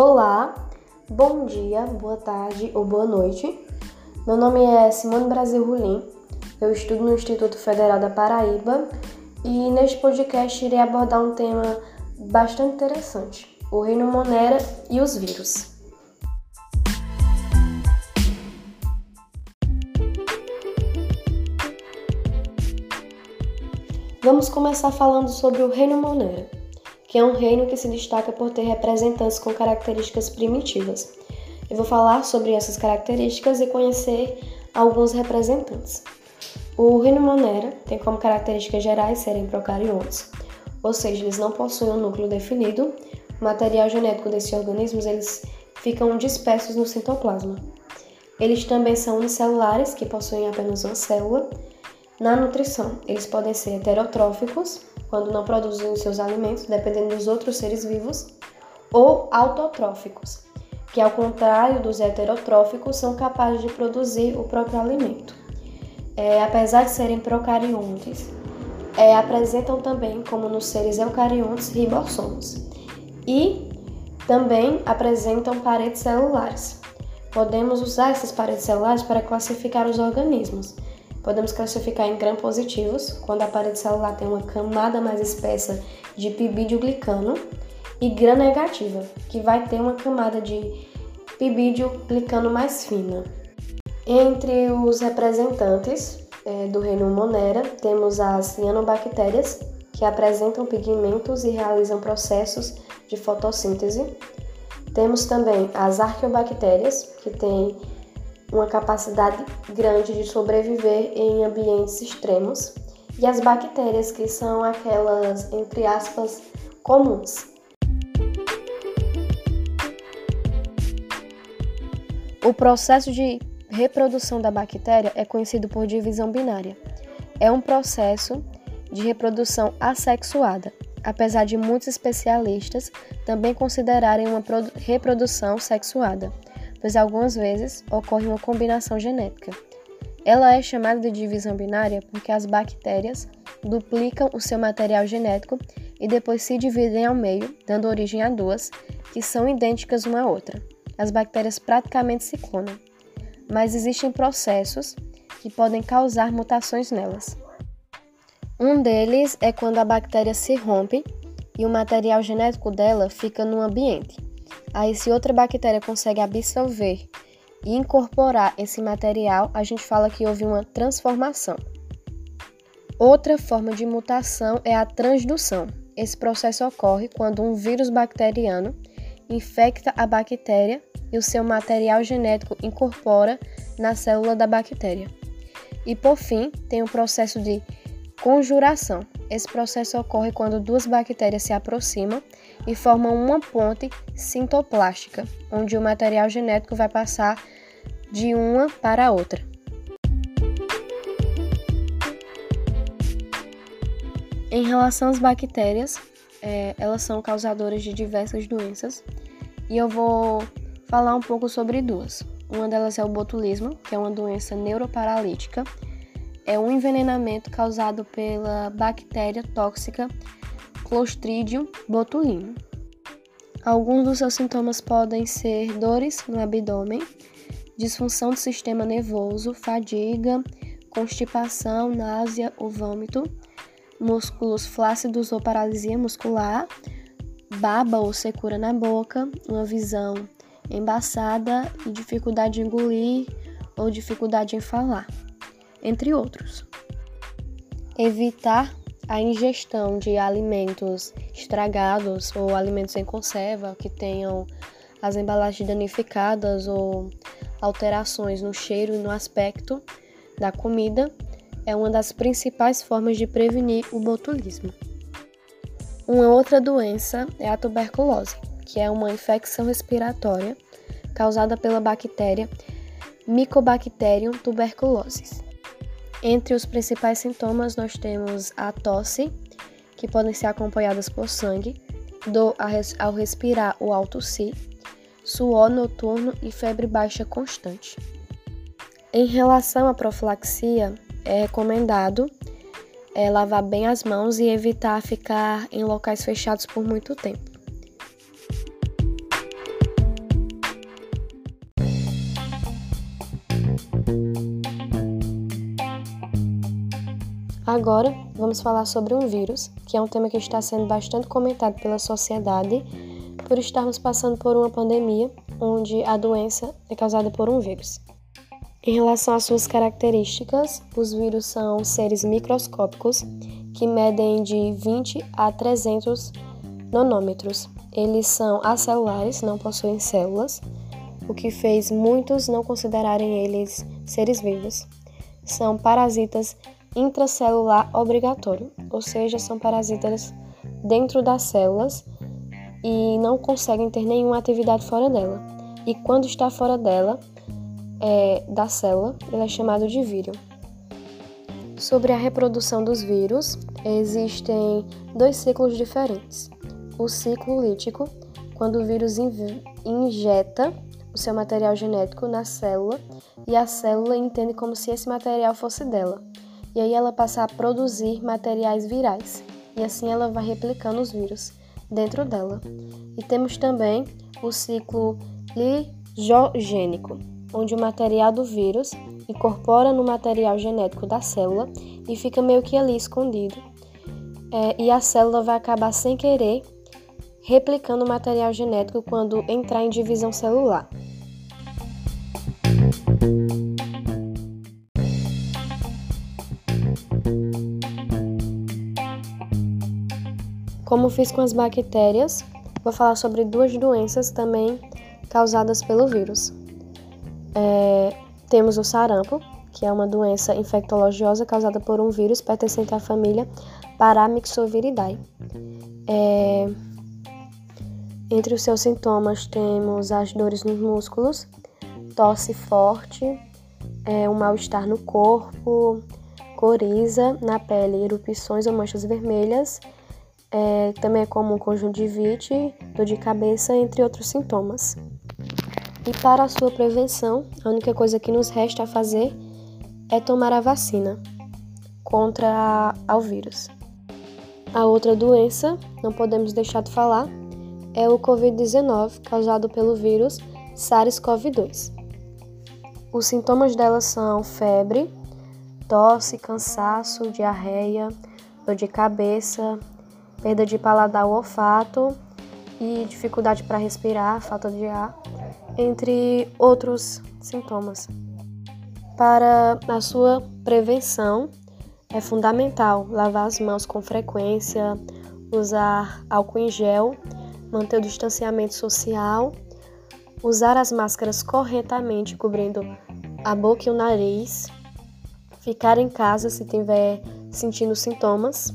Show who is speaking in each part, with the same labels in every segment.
Speaker 1: Olá, bom dia, boa tarde ou boa noite. Meu nome é Simone Brasil Rulim, eu estudo no Instituto Federal da Paraíba e neste podcast irei abordar um tema bastante interessante: o reino Monera e os vírus. Vamos começar falando sobre o reino Monera que é um reino que se destaca por ter representantes com características primitivas. Eu vou falar sobre essas características e conhecer alguns representantes. O reino Monera tem como características gerais serem procariontes, ou seja, eles não possuem um núcleo definido, o material genético desses organismos eles ficam dispersos no citoplasma. Eles também são unicelulares, que possuem apenas uma célula. Na nutrição, eles podem ser heterotróficos, quando não produzem os seus alimentos, dependendo dos outros seres vivos, ou autotróficos, que ao contrário dos heterotróficos, são capazes de produzir o próprio alimento. É, apesar de serem procariontes, é, apresentam também, como nos seres eucariontes, ribossomos. E também apresentam paredes celulares. Podemos usar essas paredes celulares para classificar os organismos Podemos classificar em gram-positivos, quando a parede celular tem uma camada mais espessa de pibídio-glicano, e gram-negativa, que vai ter uma camada de pibídio-glicano mais fina. Entre os representantes é, do reino Monera, temos as cianobactérias, que apresentam pigmentos e realizam processos de fotossíntese. Temos também as arqueobactérias, que têm uma capacidade grande de sobreviver em ambientes extremos, e as bactérias, que são aquelas, entre aspas, comuns. O processo de reprodução da bactéria é conhecido por divisão binária. É um processo de reprodução assexuada, apesar de muitos especialistas também considerarem uma reprodução sexuada pois algumas vezes ocorre uma combinação genética. Ela é chamada de divisão binária porque as bactérias duplicam o seu material genético e depois se dividem ao meio, dando origem a duas, que são idênticas uma à outra. As bactérias praticamente se clonam, mas existem processos que podem causar mutações nelas. Um deles é quando a bactéria se rompe e o material genético dela fica no ambiente. Aí, se outra bactéria consegue absorver e incorporar esse material, a gente fala que houve uma transformação. Outra forma de mutação é a transdução. Esse processo ocorre quando um vírus bacteriano infecta a bactéria e o seu material genético incorpora na célula da bactéria. E por fim, tem o processo de conjuração. Esse processo ocorre quando duas bactérias se aproximam e formam uma ponte sintoplástica, onde o material genético vai passar de uma para a outra. Em relação às bactérias, é, elas são causadoras de diversas doenças e eu vou falar um pouco sobre duas. Uma delas é o botulismo, que é uma doença neuroparalítica é um envenenamento causado pela bactéria tóxica Clostridium botulinum. Alguns dos seus sintomas podem ser dores no abdômen, disfunção do sistema nervoso, fadiga, constipação, náusea ou vômito, músculos flácidos ou paralisia muscular, baba ou secura na boca, uma visão embaçada e dificuldade de engolir ou dificuldade em falar entre outros. Evitar a ingestão de alimentos estragados ou alimentos em conserva que tenham as embalagens danificadas ou alterações no cheiro e no aspecto da comida é uma das principais formas de prevenir o botulismo. Uma outra doença é a tuberculose, que é uma infecção respiratória causada pela bactéria Mycobacterium tuberculosis. Entre os principais sintomas, nós temos a tosse, que podem ser acompanhadas por sangue, dor ao respirar o alto si, suor noturno e febre baixa constante. Em relação à profilaxia, é recomendado é, lavar bem as mãos e evitar ficar em locais fechados por muito tempo. Agora, vamos falar sobre um vírus, que é um tema que está sendo bastante comentado pela sociedade por estarmos passando por uma pandemia onde a doença é causada por um vírus. Em relação às suas características, os vírus são seres microscópicos que medem de 20 a 300 nanômetros. Eles são acelulares, não possuem células, o que fez muitos não considerarem eles seres vivos. São parasitas intracelular obrigatório, ou seja, são parasitas dentro das células e não conseguem ter nenhuma atividade fora dela. E quando está fora dela, é, da célula, ele é chamado de vírus. Sobre a reprodução dos vírus, existem dois ciclos diferentes. O ciclo lítico, quando o vírus injeta o seu material genético na célula e a célula entende como se esse material fosse dela. E aí ela passa a produzir materiais virais. E assim ela vai replicando os vírus dentro dela. E temos também o ciclo ligogênico, onde o material do vírus incorpora no material genético da célula e fica meio que ali escondido. É, e a célula vai acabar sem querer replicando o material genético quando entrar em divisão celular. Como fiz com as bactérias, vou falar sobre duas doenças também causadas pelo vírus. É, temos o sarampo, que é uma doença infectologiosa causada por um vírus pertencente à família Paramyxoviridae. É, entre os seus sintomas temos as dores nos músculos, tosse forte, é, um mal-estar no corpo, coriza na pele, erupções ou manchas vermelhas é, também é comum conjuntivite, dor de cabeça, entre outros sintomas. E para a sua prevenção, a única coisa que nos resta a fazer é tomar a vacina contra o vírus. A outra doença, não podemos deixar de falar, é o Covid-19, causado pelo vírus SARS-CoV-2. Os sintomas dela são febre, tosse, cansaço, diarreia, dor de cabeça, perda de paladar ou olfato e dificuldade para respirar, falta de ar, entre outros sintomas. Para a sua prevenção, é fundamental lavar as mãos com frequência, usar álcool em gel, manter o distanciamento social, usar as máscaras corretamente, cobrindo a boca e o nariz, ficar em casa se tiver sentindo sintomas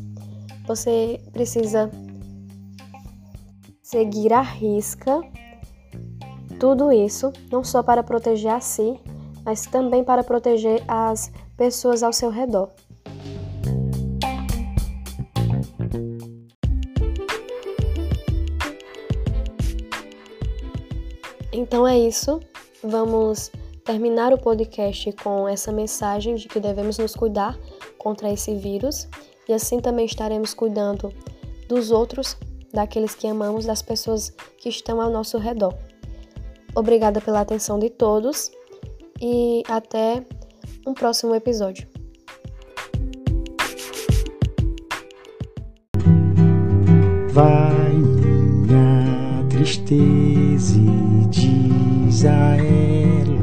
Speaker 1: você precisa seguir à risca tudo isso, não só para proteger a si, mas também para proteger as pessoas ao seu redor. Então é isso. Vamos terminar o podcast com essa mensagem de que devemos nos cuidar contra esse vírus e assim também estaremos cuidando dos outros, daqueles que amamos, das pessoas que estão ao nosso redor. Obrigada pela atenção de todos e até um próximo episódio.
Speaker 2: Vai minha tristeza e diz a ela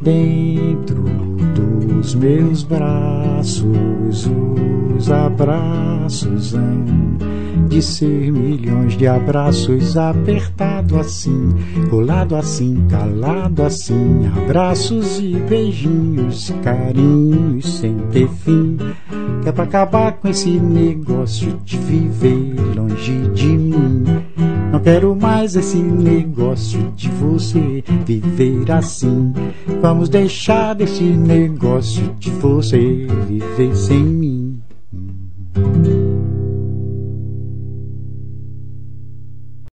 Speaker 2: Dentro dos meus braços, os abraços hão de ser milhões de abraços apertado assim, colado assim, calado assim, abraços e beijinhos, carinhos sem ter fim. É pra acabar com esse negócio de viver longe de mim. Quero mais esse negócio de você viver assim. Vamos deixar desse negócio de você viver sem mim.